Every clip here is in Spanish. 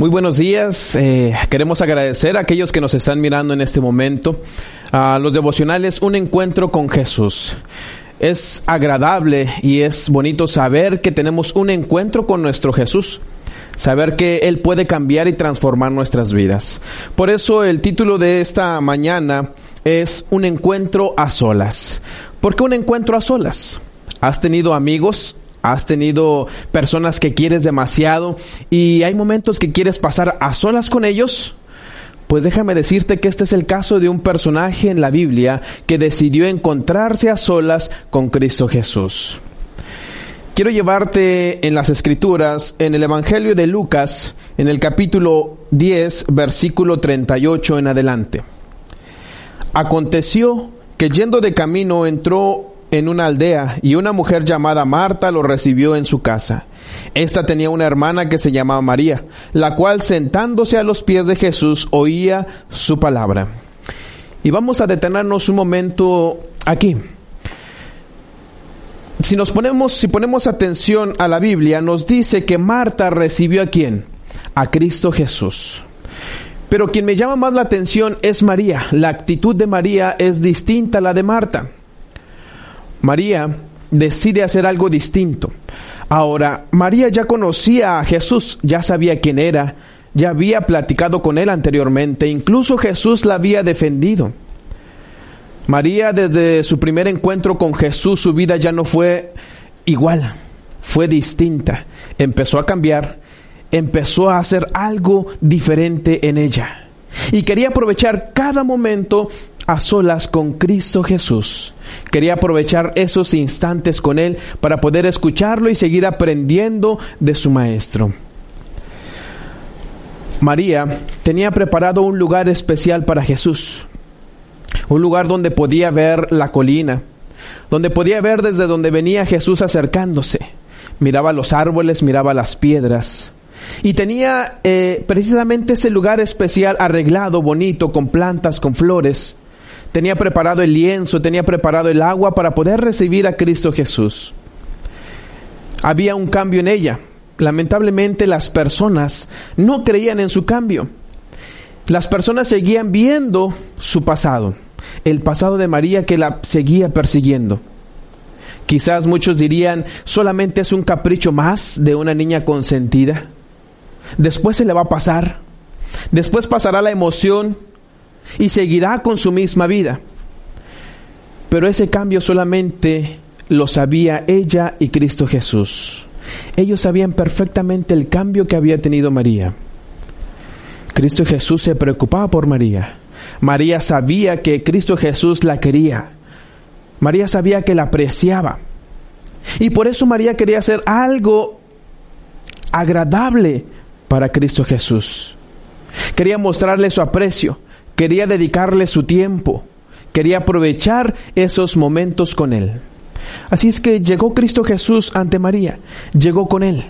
Muy buenos días. Eh, queremos agradecer a aquellos que nos están mirando en este momento. A los devocionales, un encuentro con Jesús. Es agradable y es bonito saber que tenemos un encuentro con nuestro Jesús. Saber que Él puede cambiar y transformar nuestras vidas. Por eso el título de esta mañana es Un encuentro a solas. ¿Por qué un encuentro a solas? ¿Has tenido amigos Has tenido personas que quieres demasiado y hay momentos que quieres pasar a solas con ellos. Pues déjame decirte que este es el caso de un personaje en la Biblia que decidió encontrarse a solas con Cristo Jesús. Quiero llevarte en las escrituras, en el Evangelio de Lucas, en el capítulo 10, versículo 38 en adelante. Aconteció que yendo de camino entró en una aldea y una mujer llamada Marta lo recibió en su casa. Esta tenía una hermana que se llamaba María, la cual sentándose a los pies de Jesús oía su palabra. Y vamos a detenernos un momento aquí. Si nos ponemos, si ponemos atención a la Biblia, nos dice que Marta recibió a quién? A Cristo Jesús. Pero quien me llama más la atención es María. La actitud de María es distinta a la de Marta. María decide hacer algo distinto. Ahora, María ya conocía a Jesús, ya sabía quién era, ya había platicado con él anteriormente, incluso Jesús la había defendido. María desde su primer encuentro con Jesús, su vida ya no fue igual, fue distinta, empezó a cambiar, empezó a hacer algo diferente en ella. Y quería aprovechar cada momento a solas con Cristo Jesús. Quería aprovechar esos instantes con Él para poder escucharlo y seguir aprendiendo de su Maestro. María tenía preparado un lugar especial para Jesús, un lugar donde podía ver la colina, donde podía ver desde donde venía Jesús acercándose. Miraba los árboles, miraba las piedras. Y tenía eh, precisamente ese lugar especial arreglado, bonito, con plantas, con flores tenía preparado el lienzo, tenía preparado el agua para poder recibir a Cristo Jesús. Había un cambio en ella. Lamentablemente las personas no creían en su cambio. Las personas seguían viendo su pasado, el pasado de María que la seguía persiguiendo. Quizás muchos dirían, solamente es un capricho más de una niña consentida. Después se le va a pasar. Después pasará la emoción y seguirá con su misma vida. Pero ese cambio solamente lo sabía ella y Cristo Jesús. Ellos sabían perfectamente el cambio que había tenido María. Cristo Jesús se preocupaba por María. María sabía que Cristo Jesús la quería. María sabía que la apreciaba. Y por eso María quería hacer algo agradable para Cristo Jesús. Quería mostrarle su aprecio quería dedicarle su tiempo, quería aprovechar esos momentos con él. Así es que llegó Cristo Jesús ante María, llegó con él.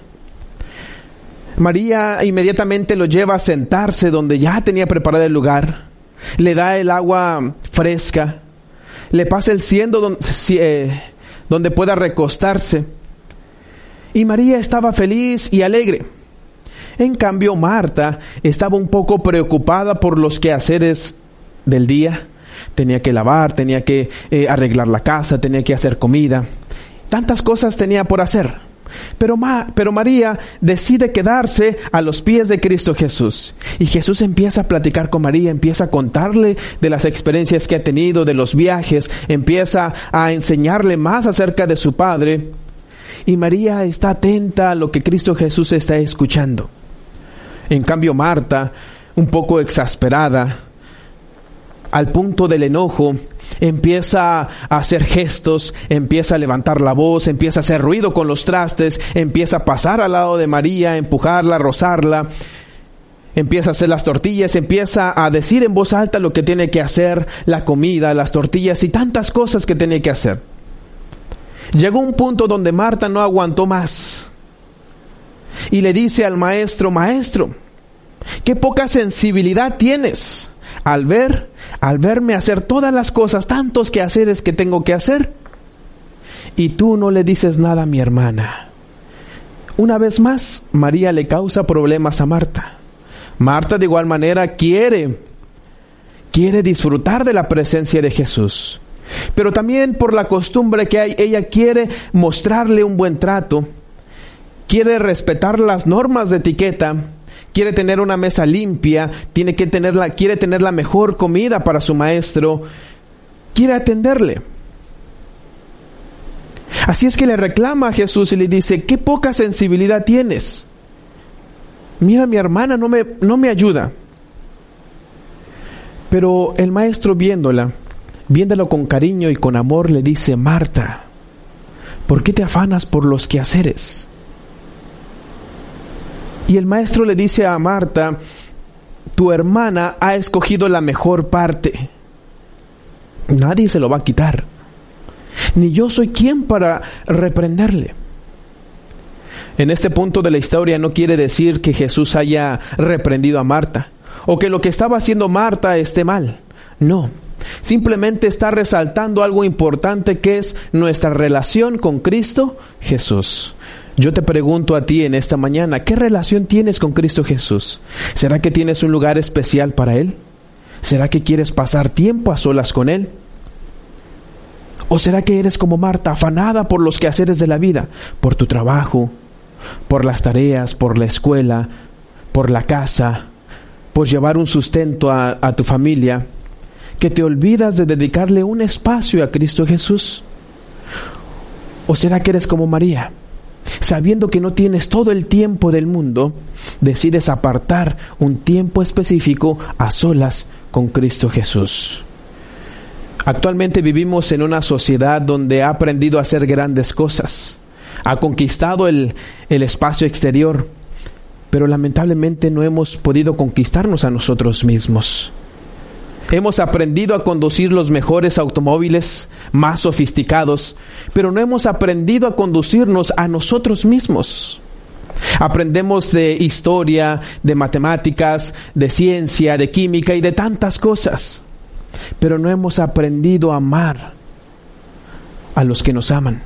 María inmediatamente lo lleva a sentarse donde ya tenía preparado el lugar, le da el agua fresca, le pasa el ciendo donde, eh, donde pueda recostarse. Y María estaba feliz y alegre. En cambio, Marta estaba un poco preocupada por los quehaceres del día. Tenía que lavar, tenía que eh, arreglar la casa, tenía que hacer comida. Tantas cosas tenía por hacer. Pero, pero María decide quedarse a los pies de Cristo Jesús. Y Jesús empieza a platicar con María, empieza a contarle de las experiencias que ha tenido, de los viajes, empieza a enseñarle más acerca de su Padre. Y María está atenta a lo que Cristo Jesús está escuchando. En cambio, Marta, un poco exasperada, al punto del enojo, empieza a hacer gestos, empieza a levantar la voz, empieza a hacer ruido con los trastes, empieza a pasar al lado de María, empujarla, rozarla, empieza a hacer las tortillas, empieza a decir en voz alta lo que tiene que hacer, la comida, las tortillas y tantas cosas que tiene que hacer. Llegó un punto donde Marta no aguantó más y le dice al maestro, maestro, qué poca sensibilidad tienes al ver, al verme hacer todas las cosas, tantos quehaceres que tengo que hacer, y tú no le dices nada a mi hermana. Una vez más, María le causa problemas a Marta. Marta de igual manera quiere, quiere disfrutar de la presencia de Jesús. Pero también por la costumbre que hay, ella quiere mostrarle un buen trato, quiere respetar las normas de etiqueta, quiere tener una mesa limpia, tiene que tener la, quiere tener la mejor comida para su maestro, quiere atenderle. Así es que le reclama a Jesús y le dice, qué poca sensibilidad tienes. Mira, mi hermana no me, no me ayuda. Pero el maestro viéndola, viéndolo con cariño y con amor, le dice, Marta, ¿por qué te afanas por los quehaceres? Y el maestro le dice a Marta, tu hermana ha escogido la mejor parte. Nadie se lo va a quitar. Ni yo soy quien para reprenderle. En este punto de la historia no quiere decir que Jesús haya reprendido a Marta o que lo que estaba haciendo Marta esté mal. No, simplemente está resaltando algo importante que es nuestra relación con Cristo Jesús. Yo te pregunto a ti en esta mañana, ¿qué relación tienes con Cristo Jesús? ¿Será que tienes un lugar especial para Él? ¿Será que quieres pasar tiempo a solas con Él? ¿O será que eres como Marta, afanada por los quehaceres de la vida, por tu trabajo, por las tareas, por la escuela, por la casa, por llevar un sustento a, tu familia, que te olvidas de dedicarle un espacio a Cristo Jesús? ¿O será que eres como María? Sabiendo que no tienes todo el tiempo del mundo, decides apartar un tiempo específico a solas con Cristo Jesús. Actualmente vivimos en una sociedad donde ha aprendido a hacer grandes cosas, ha conquistado el, el espacio exterior, pero lamentablemente no hemos podido conquistarnos a nosotros mismos. Hemos aprendido a conducir los mejores automóviles, más sofisticados, pero no hemos aprendido a conducirnos a nosotros mismos. Aprendemos de historia, de matemáticas, de ciencia, de química y de tantas cosas, pero no hemos aprendido a amar a los que nos aman.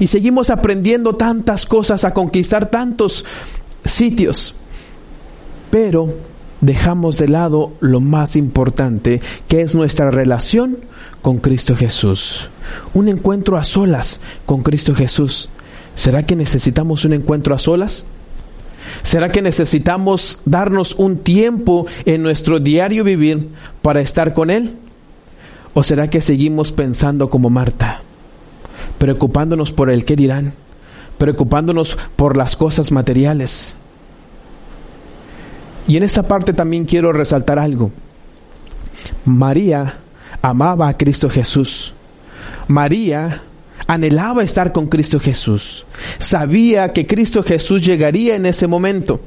Y seguimos aprendiendo tantas cosas, a conquistar tantos sitios, pero dejamos de lado lo más importante, que es nuestra relación con Cristo Jesús. Un encuentro a solas con Cristo Jesús. ¿Será que necesitamos un encuentro a solas? ¿Será que necesitamos darnos un tiempo en nuestro diario vivir para estar con Él? ¿O será que seguimos pensando como Marta, preocupándonos por el qué dirán, preocupándonos por las cosas materiales? Y en esta parte también quiero resaltar algo. María amaba a Cristo Jesús. María anhelaba estar con Cristo Jesús. Sabía que Cristo Jesús llegaría en ese momento.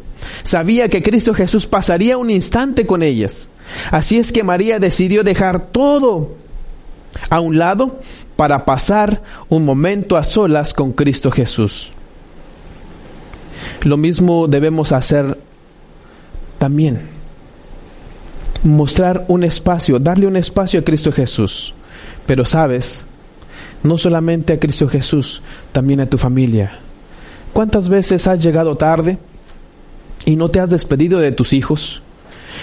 Sabía que Cristo Jesús pasaría un instante con ellas. Así es que María decidió dejar todo a un lado para pasar un momento a solas con Cristo Jesús. Lo mismo debemos hacer también mostrar un espacio, darle un espacio a Cristo Jesús. Pero sabes, no solamente a Cristo Jesús, también a tu familia. ¿Cuántas veces has llegado tarde y no te has despedido de tus hijos?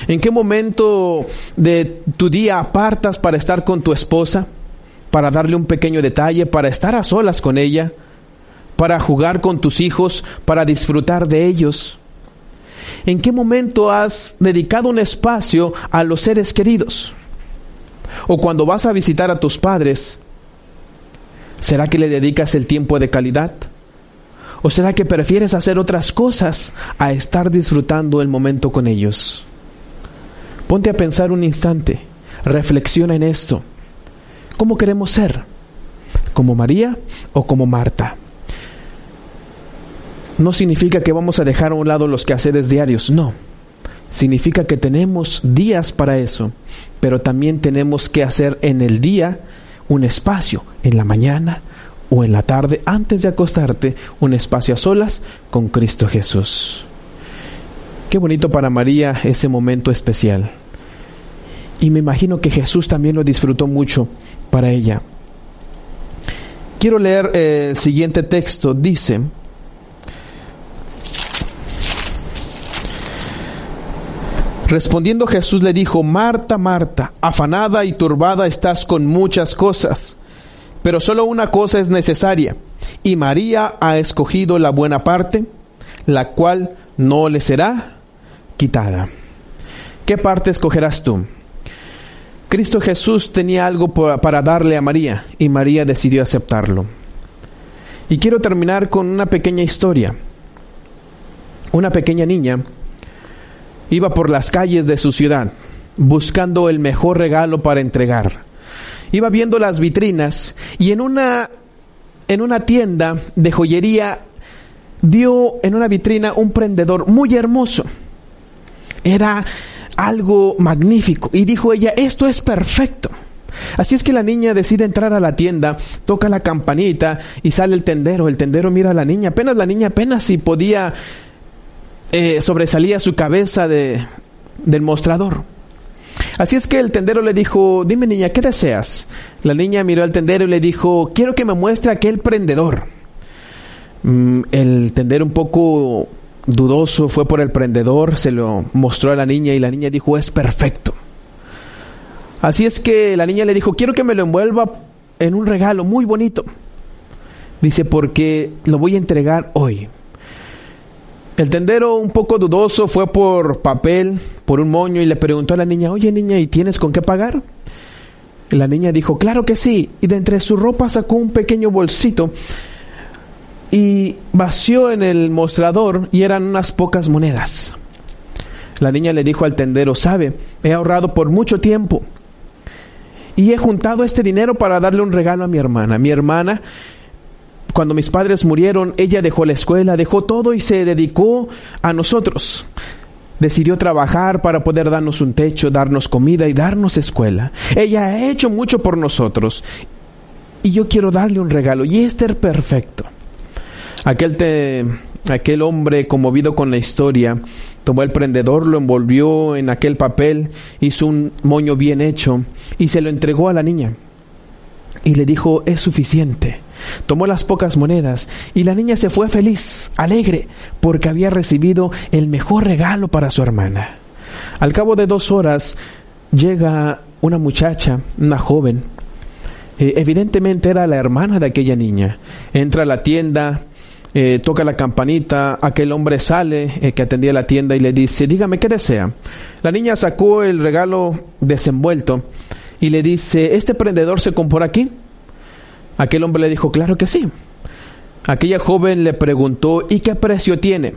¿En qué momento de tu día apartas para estar con tu esposa? Para darle un pequeño detalle, para estar a solas con ella, para jugar con tus hijos, para disfrutar de ellos. ¿En qué momento has dedicado un espacio a los seres queridos? O cuando vas a visitar a tus padres, ¿será que le dedicas el tiempo de calidad? ¿O será que prefieres hacer otras cosas a estar disfrutando el momento con ellos? Ponte a pensar un instante, reflexiona en esto. ¿Cómo queremos ser? ¿Como María o como Marta? No significa que vamos a dejar a un lado los quehaceres diarios, no. Significa que tenemos días para eso, pero también tenemos que hacer en el día un espacio, en la mañana o en la tarde, antes de acostarte, un espacio a solas con Cristo Jesús. Qué bonito para María ese momento especial. Y me imagino que Jesús también lo disfrutó mucho para ella. Quiero leer eh, el siguiente texto. Dice, Respondiendo Jesús le dijo, Marta, Marta, afanada y turbada estás con muchas cosas, pero solo una cosa es necesaria, y María ha escogido la buena parte, la cual no le será quitada. ¿Qué parte escogerás tú? Cristo Jesús tenía algo para darle a María y María decidió aceptarlo. Y quiero terminar con una pequeña historia. Una pequeña niña iba por las calles de su ciudad buscando el mejor regalo para entregar. Iba viendo las vitrinas y en una en una tienda de joyería vio en una vitrina un prendedor muy hermoso. Era algo magnífico y dijo ella, esto es perfecto. Así es que la niña decide entrar a la tienda, toca la campanita y sale el tendero. El tendero mira a la niña, apenas la niña apenas si podía eh, sobresalía su cabeza de, del mostrador. Así es que el tendero le dijo, dime niña, ¿qué deseas? La niña miró al tendero y le dijo, quiero que me muestre aquel prendedor. Mm, el tendero un poco dudoso fue por el prendedor, se lo mostró a la niña y la niña dijo, es perfecto. Así es que la niña le dijo, quiero que me lo envuelva en un regalo muy bonito. Dice, porque lo voy a entregar hoy. El tendero, un poco dudoso, fue por papel, por un moño y le preguntó a la niña, oye niña, ¿y tienes con qué pagar? la niña dijo, claro que sí. Y de entre su ropa sacó un pequeño bolsito y vació en el mostrador y eran unas pocas monedas. La niña le dijo al tendero, sabe, he ahorrado por mucho tiempo y he juntado este dinero para darle un regalo a mi hermana. Mi hermana, cuando mis padres murieron, ella dejó la escuela, dejó todo y se dedicó a nosotros. Decidió trabajar para poder darnos un techo, darnos comida y darnos escuela. Ella ha hecho mucho por nosotros y yo quiero darle un regalo y este es perfecto. Aquel, te, aquel hombre conmovido con la historia tomó el prendedor, lo envolvió en aquel papel, hizo un moño bien hecho y se lo entregó a la niña. Y le dijo, es suficiente. Tomó las pocas monedas y la niña se fue feliz, alegre, porque había recibido el mejor regalo para su hermana. Al cabo de dos horas llega una muchacha, una joven. Eh, evidentemente era la hermana de aquella niña. Entra a la tienda, eh, toca la campanita, aquel hombre sale eh, que atendía la tienda y le dice, dígame qué desea. La niña sacó el regalo desenvuelto y le dice, ¿este prendedor se compró aquí? Aquel hombre le dijo, claro que sí. Aquella joven le preguntó, ¿y qué precio tiene?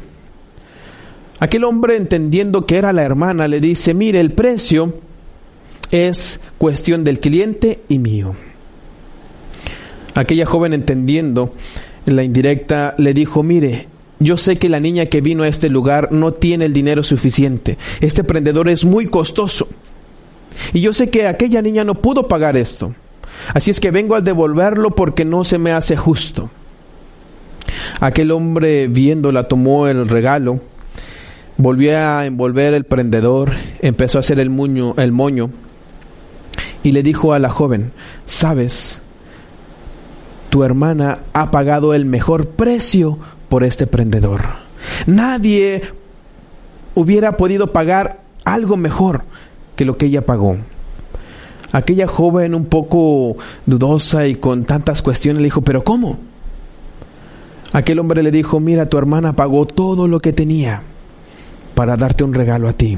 Aquel hombre, entendiendo que era la hermana, le dice, mire, el precio es cuestión del cliente y mío. Aquella joven, entendiendo la indirecta, le dijo, mire, yo sé que la niña que vino a este lugar no tiene el dinero suficiente. Este prendedor es muy costoso. Y yo sé que aquella niña no pudo pagar esto. Así es que vengo a devolverlo porque no se me hace justo. Aquel hombre viéndola tomó el regalo, volvió a envolver el prendedor, empezó a hacer el, muño, el moño y le dijo a la joven, sabes, tu hermana ha pagado el mejor precio por este prendedor. Nadie hubiera podido pagar algo mejor que lo que ella pagó. Aquella joven un poco dudosa y con tantas cuestiones le dijo, pero ¿cómo? Aquel hombre le dijo, mira, tu hermana pagó todo lo que tenía para darte un regalo a ti.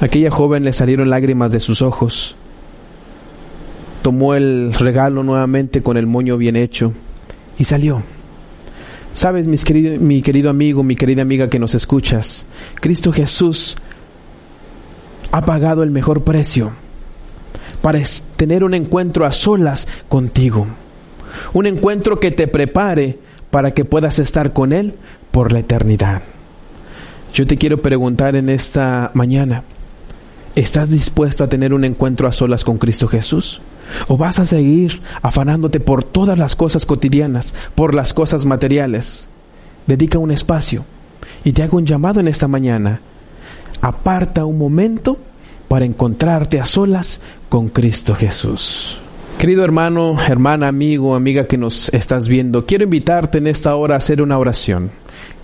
Aquella joven le salieron lágrimas de sus ojos. Tomó el regalo nuevamente con el moño bien hecho y salió. Sabes, mi querido amigo, mi querida amiga que nos escuchas, Cristo Jesús ha pagado el mejor precio para tener un encuentro a solas contigo. Un encuentro que te prepare para que puedas estar con Él por la eternidad. Yo te quiero preguntar en esta mañana, ¿estás dispuesto a tener un encuentro a solas con Cristo Jesús? ¿O vas a seguir afanándote por todas las cosas cotidianas, por las cosas materiales? Dedica un espacio y te hago un llamado en esta mañana aparta un momento para encontrarte a solas con Cristo Jesús. Querido hermano, hermana, amigo, amiga que nos estás viendo, quiero invitarte en esta hora a hacer una oración.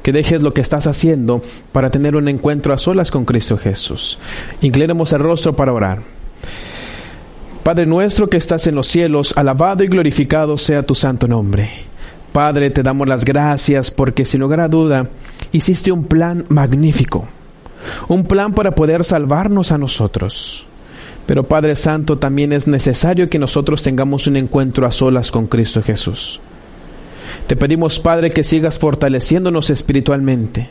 que dejes lo que estás haciendo para tener un encuentro a solas con Cristo Jesús. Inclinemos el rostro para orar. Padre nuestro que estás en los cielos, alabado y glorificado sea tu santo nombre. Padre, te damos las gracias porque sin lugar a duda hiciste un plan magnífico, un plan para poder salvarnos a nosotros. Pero Padre Santo, también es necesario que nosotros tengamos un encuentro a solas con Cristo Jesús. Te pedimos, Padre, que sigas fortaleciéndonos espiritualmente.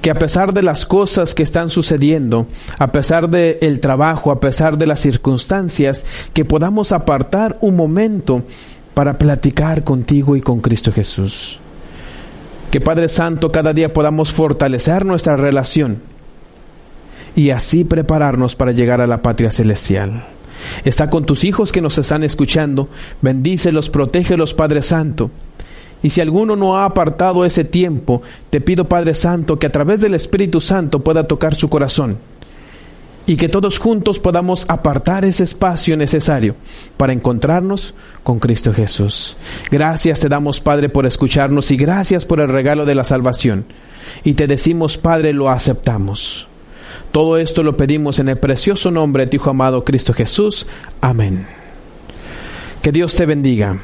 Que a pesar de las cosas que están sucediendo, a pesar del el trabajo, a pesar de las circunstancias, que podamos apartar un momento para platicar contigo y con Cristo Jesús. Que Padre Santo, cada día podamos fortalecer nuestra relación y así prepararnos para llegar a la patria celestial. Está con tus hijos que nos están escuchando. Bendícelos, protégelos, Padre Santo. Y si alguno no ha apartado ese tiempo, te pido, Padre Santo, que a través del Espíritu Santo pueda tocar su corazón y que todos juntos podamos apartar ese espacio necesario para encontrarnos con Cristo Jesús. Gracias te damos, Padre, por escucharnos y gracias por el regalo de la salvación. Y te decimos, Padre, lo aceptamos. Todo esto lo pedimos en el precioso nombre de tu Hijo amado Cristo Jesús. Amén. Que Dios te bendiga.